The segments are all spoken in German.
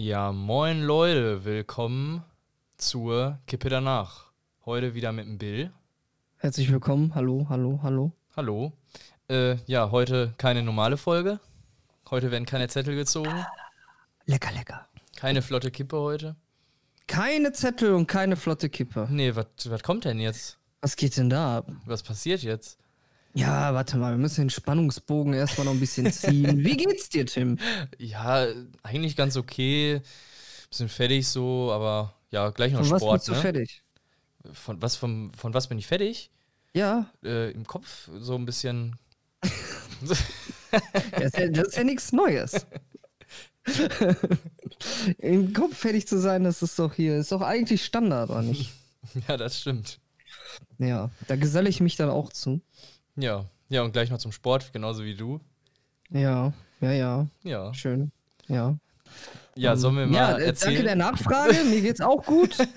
Ja, moin Leute, willkommen zur Kippe danach. Heute wieder mit dem Bill. Herzlich willkommen. Hallo, hallo, hallo. Hallo. Äh, ja, heute keine normale Folge. Heute werden keine Zettel gezogen. Lecker, lecker. Keine flotte Kippe heute. Keine Zettel und keine flotte Kippe. Nee, was kommt denn jetzt? Was geht denn da ab? Was passiert jetzt? Ja, warte mal, wir müssen den Spannungsbogen erstmal noch ein bisschen ziehen. Wie geht's dir, Tim? Ja, eigentlich ganz okay. Bisschen fertig so, aber ja, gleich noch Von Sport. was bist du ne? fertig? Von was, vom, von was bin ich fertig? Ja, Äh, Im Kopf so ein bisschen. das ist ja, das ist ja nichts Neues. Im Kopf fertig zu sein, das ist doch hier, ist doch eigentlich Standard, oder nicht? ja, das stimmt. Ja, da geselle ich mich dann auch zu. Ja, ja, und gleich noch zum Sport, genauso wie du. Ja, ja, ja, Ja. schön. Ja. Ja, sollen wir mal ja, äh, erzählen? danke der Nachfrage, mir geht's auch gut.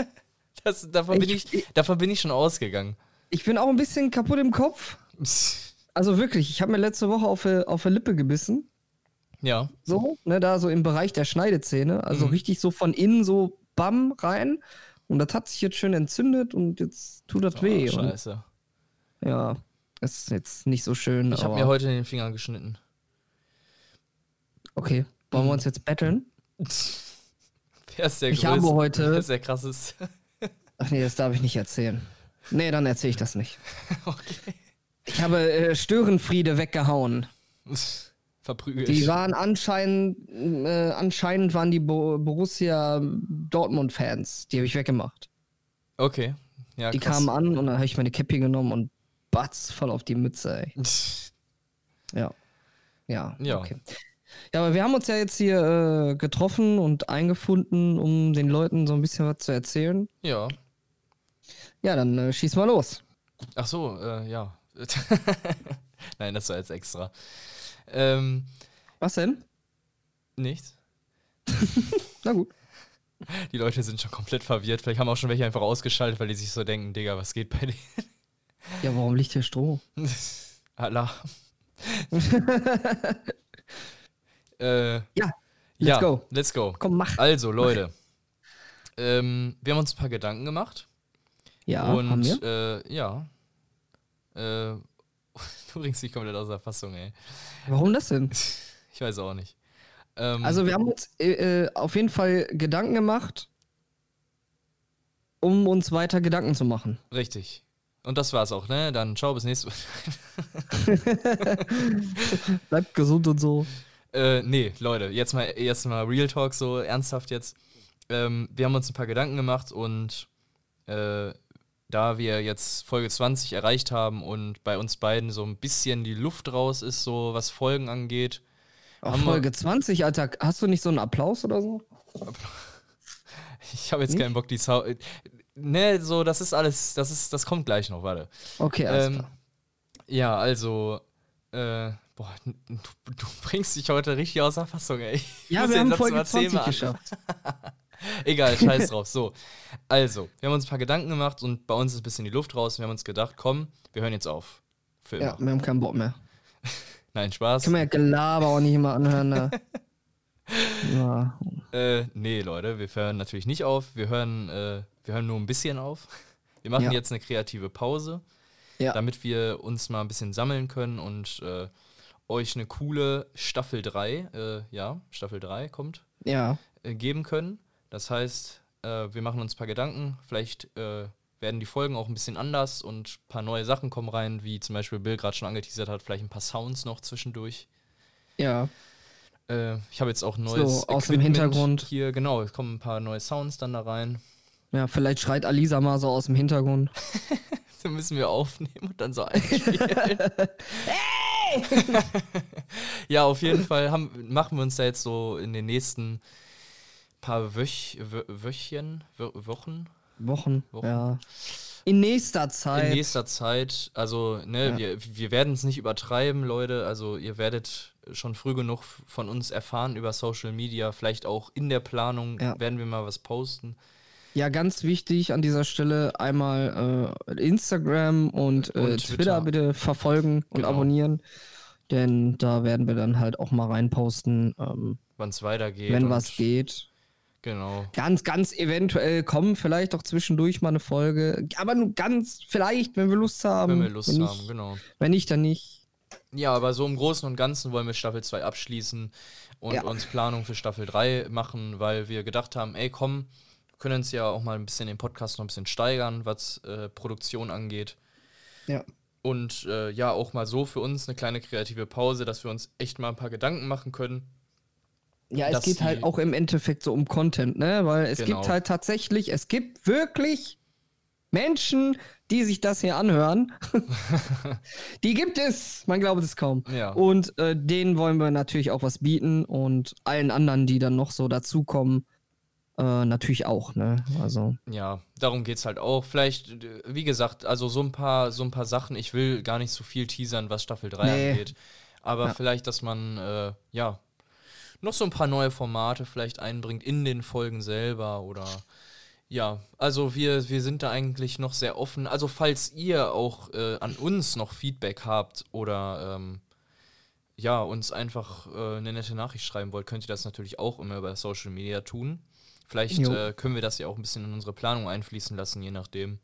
Das, davon, bin Ich- ich, davon bin ich schon ausgegangen. Ich bin auch ein bisschen kaputt im Kopf. Also wirklich, ich habe mir letzte Woche auf, der- auf der Lippe gebissen. Ja, So, ne, da so im Bereich der Schneidezähne. Also Mhm. richtig so von innen so bam rein. Und das hat sich jetzt schön entzündet und jetzt tut das weh. Oh, und, scheiße. ja, ist jetzt nicht so schön. Ich habe mir heute den Finger geschnitten. Okay, wollen wir uns jetzt betteln? Wer ist der Ich größte? habe Wer heute. ist der krasseste? Ach nee, das darf ich nicht erzählen. Nee, dann erzähle ich das nicht. okay. Ich habe äh, Störenfriede weggehauen. Verprügelt. Die waren anscheinend, äh, anscheinend waren die Bo Borussia Dortmund-Fans. Die habe ich weggemacht. okay. Ja, Die krass. kamen an und dann habe ich meine Käppi genommen und batz voll auf die Mütze, ey. Ja. Ja. Ja. Okay. Ja, aber wir haben uns ja jetzt hier äh, getroffen und eingefunden, um den Leuten so ein bisschen was zu erzählen. Ja. Ja, dann äh, schieß mal los. Ach so, äh, ja. Nein, das war jetzt extra. Ähm, Was denn? nichts. Na gut. Die Leute sind schon komplett verwirrt. Vielleicht haben auch schon welche einfach ausgeschaltet, weil die sich so denken, Digga, was geht bei denen? Ja, warum liegt hier Stroh? Allah. äh, Ja, ja, let's go. Let's go. Komm, mach. Also, Leute. Ähm, wir haben uns ein paar Gedanken gemacht. Ja, haben und wir. äh, ja. Äh, du bringst dich komplett aus der Fassung, ey. Warum das denn? Ich weiß auch nicht. Ähm, Also wir haben uns äh, äh, auf jeden Fall Gedanken gemacht, um uns weiter Gedanken zu machen. Richtig. Und das war's auch, ne? Dann ciao, bis nächstes Mal. Bleibt gesund und so. Äh, nee, Leute, jetzt mal, jetzt mal Real Talk, so ernsthaft jetzt. Ähm, wir haben uns ein paar Gedanken gemacht und äh, da wir jetzt Folge 20 erreicht haben und bei uns beiden so ein bisschen die Luft raus ist, so was Folgen angeht. Haben wir- Folge 20, Alter, hast du nicht so einen Applaus oder so? Ich habe jetzt Nicht? keinen Bock, die Sau. Ne, so, das ist alles, das ist, das kommt gleich noch, warte. Okay, alles Ähm, klar. ja, also, äh, boah, du, du bringst dich heute richtig aus der Fassung, ey. Ja, wir haben Folge mal 20 zehnmal an- geschafft. Egal, scheiß drauf. So, also, wir haben uns ein paar Gedanken gemacht und bei uns ist ein bisschen die Luft raus. Wir haben uns gedacht, komm, wir hören jetzt auf. Für immer. Ja, wir haben keinen Bock mehr. Nein, Spaß. Können wir ja Gelaber auch nicht immer anhören. Ne? ja. Äh, nee, Leute, wir hören natürlich nicht auf. Wir hören, äh, wir hören nur ein bisschen auf. Wir machen Ja. jetzt eine kreative Pause, Ja. damit wir uns mal ein bisschen sammeln können und äh, euch eine coole Staffel 3, äh, ja, Staffel 3 kommt, ja. äh, geben können. Das heißt, äh, wir machen uns ein paar Gedanken. Vielleicht werden die Folgen auch ein bisschen anders und ein paar neue Sachen kommen rein, wie zum Beispiel Bill gerade schon angeteasert hat, vielleicht ein paar Sounds noch zwischendurch. Ja. Äh, ich habe jetzt auch neues So, aus dem Equipment Hintergrund. Hier, genau, es kommen ein paar neue Sounds dann da rein. Ja, vielleicht schreit Alisa mal so aus dem Hintergrund. Dann müssen wir aufnehmen und dann so einspielen. ja, auf jeden Fall haben, machen wir uns da jetzt so in den nächsten paar Wöch, Wö, Wöchchen, Wö, Wochen, Wochen. Wochen. Ja. In nächster Zeit. in nächster Zeit, also ne, Ja. wir, wir werden es nicht übertreiben, Leute. Also ihr werdet schon früh genug von uns erfahren über Social Media. Vielleicht auch in der Planung Ja. werden wir mal was posten. Ja, ganz wichtig an dieser Stelle einmal äh, Instagram und, äh, Und Twitter. Twitter. bitte verfolgen und Genau. abonnieren. Denn da werden wir dann halt auch mal reinposten, ähm, Wann es weitergeht. wenn was geht. Genau. Ganz, ganz eventuell kommen vielleicht auch zwischendurch mal eine Folge. Aber nur ganz vielleicht, wenn wir Lust haben. Wenn wir Lust wenn haben, nicht, genau. Wenn nicht, dann nicht. Ja, aber so im Großen und Ganzen wollen wir Staffel 2 abschließen und Ja. uns Planung für Staffel 3 machen, weil wir gedacht haben, ey komm, können uns ja auch mal ein bisschen den Podcast noch ein bisschen steigern, was äh, Produktion angeht. Ja. Und äh, ja, auch mal so für uns eine kleine kreative Pause, dass wir uns echt mal ein paar Gedanken machen können. Ja, es geht halt auch im Endeffekt so um Content, ne? Weil es Genau. gibt halt tatsächlich, es gibt wirklich Menschen, die sich das hier anhören. die gibt es, man glaubt es kaum. Ja. Und äh, denen wollen wir natürlich auch was bieten und allen anderen, die dann noch so dazukommen, äh, natürlich auch, ne? Also, Ja, darum geht's halt auch. Vielleicht, wie gesagt, also so ein paar, so ein paar Sachen, ich will gar nicht so viel teasern, was Staffel 3 Nee. angeht. Aber Ja. vielleicht, dass man, äh, ja, noch so ein paar neue Formate vielleicht einbringt in den Folgen selber oder ja, also wir, wir sind da eigentlich noch sehr offen. Also falls ihr auch äh, an uns noch Feedback habt oder ähm, ja, uns einfach äh, eine nette Nachricht schreiben wollt, könnt ihr das natürlich auch immer über Social Media tun. Vielleicht äh, können wir das ja auch ein bisschen in unsere Planung einfließen lassen, je nachdem.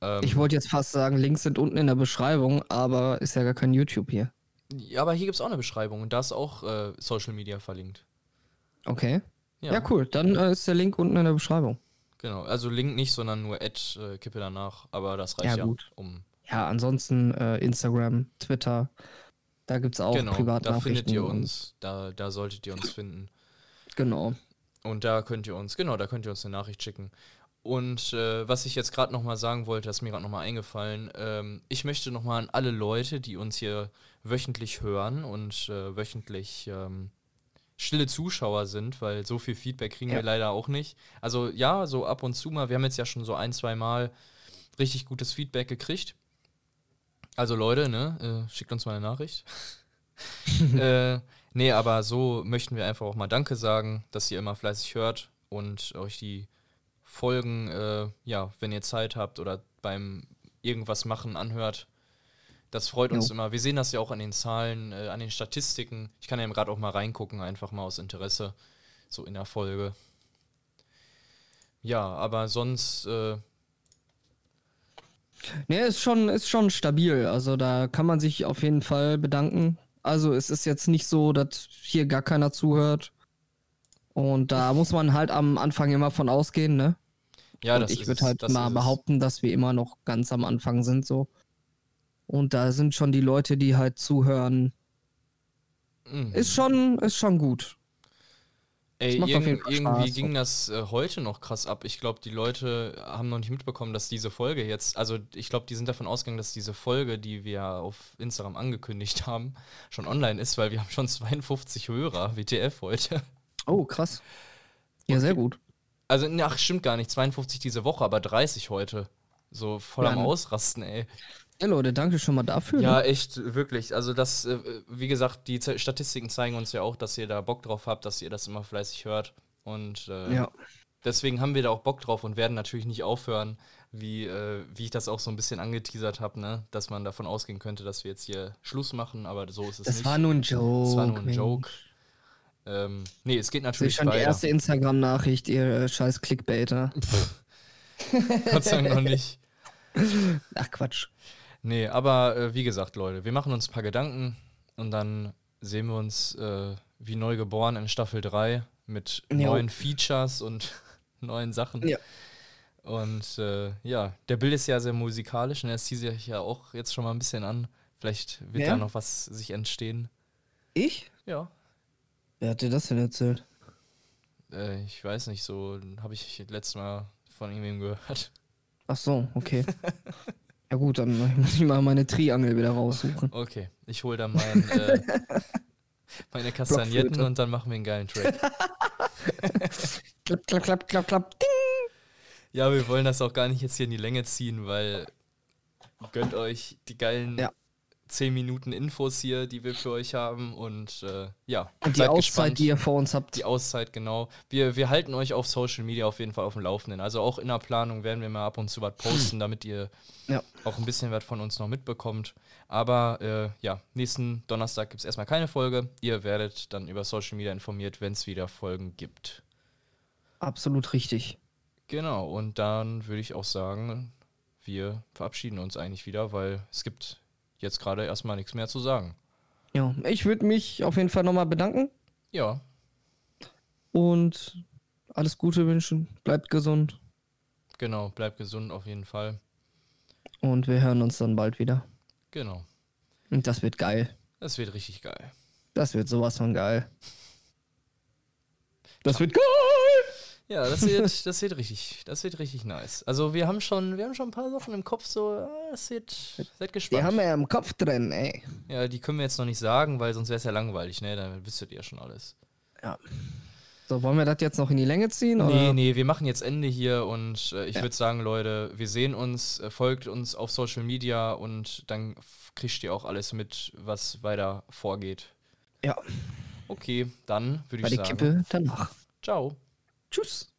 Ähm, ich wollte jetzt fast sagen, Links sind unten in der Beschreibung, aber ist ja gar kein YouTube hier. Ja, aber hier gibt es auch eine Beschreibung und da ist auch äh, Social Media verlinkt. Okay. Ja, Ja, cool. Dann äh, ist der Link unten in der Beschreibung. genau. Also Link nicht, sondern nur Ad, äh, Kippe danach, aber das reicht Ja, ja, gut. um Ja, ansonsten äh, Instagram, Twitter, da gibt es auch genau, da Privatnachrichten. findet ihr uns, da, da solltet ihr uns finden. Genau. Und da könnt ihr uns, genau, da könnt ihr uns eine Nachricht schicken. Und äh, was ich jetzt gerade nochmal sagen wollte, das ist mir gerade nochmal eingefallen, ähm, ich möchte nochmal an alle Leute, die uns hier wöchentlich hören und äh, wöchentlich ähm, stille Zuschauer sind, weil so viel Feedback kriegen Ja. wir leider auch nicht. Also ja, so ab und zu mal, wir haben jetzt ja schon so ein, zwei Mal richtig gutes Feedback gekriegt. Also Leute, ne, äh, schickt uns mal eine Nachricht. äh, nee, aber so möchten wir einfach auch mal Danke sagen, dass ihr immer fleißig hört und euch die Folgen, äh, ja, wenn ihr Zeit habt oder beim irgendwas machen anhört. Das freut uns Jo. immer. Wir sehen das ja auch an den Zahlen, äh, an den Statistiken. Ich kann ja gerade auch mal reingucken, einfach mal aus Interesse, so in der Folge. Ja, aber sonst, äh, Ne, ist schon, ist schon stabil. Also da kann man sich auf jeden Fall bedanken. Also es ist jetzt nicht so, dass hier gar keiner zuhört. Und da muss man halt am Anfang immer von ausgehen, ne? Ja, Und das ich würde halt mal behaupten, dass wir immer noch ganz am Anfang sind so. Und da sind schon die Leute, die halt zuhören. Mhm. Ist schon, ist schon gut. Ey, Fall irgendwie ging das äh, heute noch krass ab. Ich glaube, die Leute haben noch nicht mitbekommen, dass diese Folge jetzt, also ich glaube, die sind davon ausgegangen, dass diese Folge, die wir auf Instagram angekündigt haben, schon online ist, weil wir haben schon 52 Hörer, WTF heute. Oh, krass. Ja, sehr gut. Also, ne, ach, stimmt gar nicht, 52 diese Woche, aber 30 heute. So voll Ja, am ne? Ausrasten, ey. Ja, Leute, danke schon mal dafür. Ja, ne? echt, wirklich. Also das, äh, wie gesagt, die Statistiken zeigen uns ja auch, dass ihr da Bock drauf habt, dass ihr das immer fleißig hört. Und äh, ja. deswegen haben wir da auch Bock drauf und werden natürlich nicht aufhören, wie, äh, wie ich das auch so ein bisschen angeteasert habe, ne? dass man davon ausgehen könnte, dass wir jetzt hier Schluss machen, aber so ist es Das nicht. war nur ein Joke. das war nur ein. Joke. Ähm, nee, es geht natürlich schon die weiter. erste Instagram-Nachricht, ihr äh, scheiß Clickbaiter. Gott sei Dank noch nicht. Ach Quatsch. Nee, aber äh, wie gesagt, Leute, wir machen uns ein paar Gedanken und dann sehen wir uns äh, wie neu geboren in Staffel 3 mit Jo. neuen Features und neuen Sachen. Ja. Und äh, ja, der Bild ist ja sehr musikalisch und er zieht sich ja auch jetzt schon mal ein bisschen an. Vielleicht wird Ja? da noch was sich entstehen. Ich? Ja. Wer hat dir das denn erzählt? Äh, ich weiß nicht, so habe ich letztes Mal von irgendwem gehört. Ach so, okay. ja gut, dann muss ich mal meine Triangel wieder raussuchen. Okay, ich hole dann mein, äh, meine Kastagnetten und dann machen wir einen geilen Track. Klapp, klapp, klapp, klapp, klapp. Ding. Ja, wir wollen das auch gar nicht jetzt hier in die Länge ziehen, weil gönnt euch die geilen Ja. 10 Minuten Infos hier, die wir für euch haben und äh, ja, Und die Auszeit, gespannt. die ihr vor uns habt. Die Auszeit, genau. Wir, wir halten euch auf Social Media auf jeden Fall auf dem Laufenden. Also auch in der Planung werden wir mal ab und zu was posten, damit ihr Ja. auch ein bisschen was von uns noch mitbekommt. Aber äh, ja, nächsten Donnerstag gibt es erstmal keine Folge. Ihr werdet dann über Social Media informiert, wenn es wieder Folgen gibt. Absolut richtig. Genau, und dann würde ich auch sagen, wir verabschieden uns eigentlich wieder, weil es gibt jetzt gerade erstmal nichts mehr zu sagen. Ja, ich würde mich auf jeden Fall nochmal bedanken Ja, und alles Gute wünschen. Bleibt gesund genau, bleibt gesund auf jeden Fall. und wir hören uns dann bald wieder. Genau, Und das wird geil. das wird richtig geil. Das wird sowas von geil. Das wird geil! Ja, das wird, das wird richtig, das wird richtig nice. Also wir haben schon, wir haben schon ein paar Sachen im Kopf, so, ah, es wird, seid Die gespannt. haben wir ja im Kopf drin, ey. Ja, die können wir jetzt noch nicht sagen, weil sonst wäre es ja langweilig, ne? Dann wüsstet ihr ja schon alles. Ja. So, wollen wir das jetzt noch in die Länge ziehen? Nee, oder? nee, wir machen jetzt Ende hier und äh, ich Ja. würde sagen, Leute, wir sehen uns, äh, folgt uns auf Social Media und dann kriegt ihr auch alles mit, was weiter vorgeht. Ja, Okay, dann würde bei ich sagen, Kippe danach. ciao. Tschüss.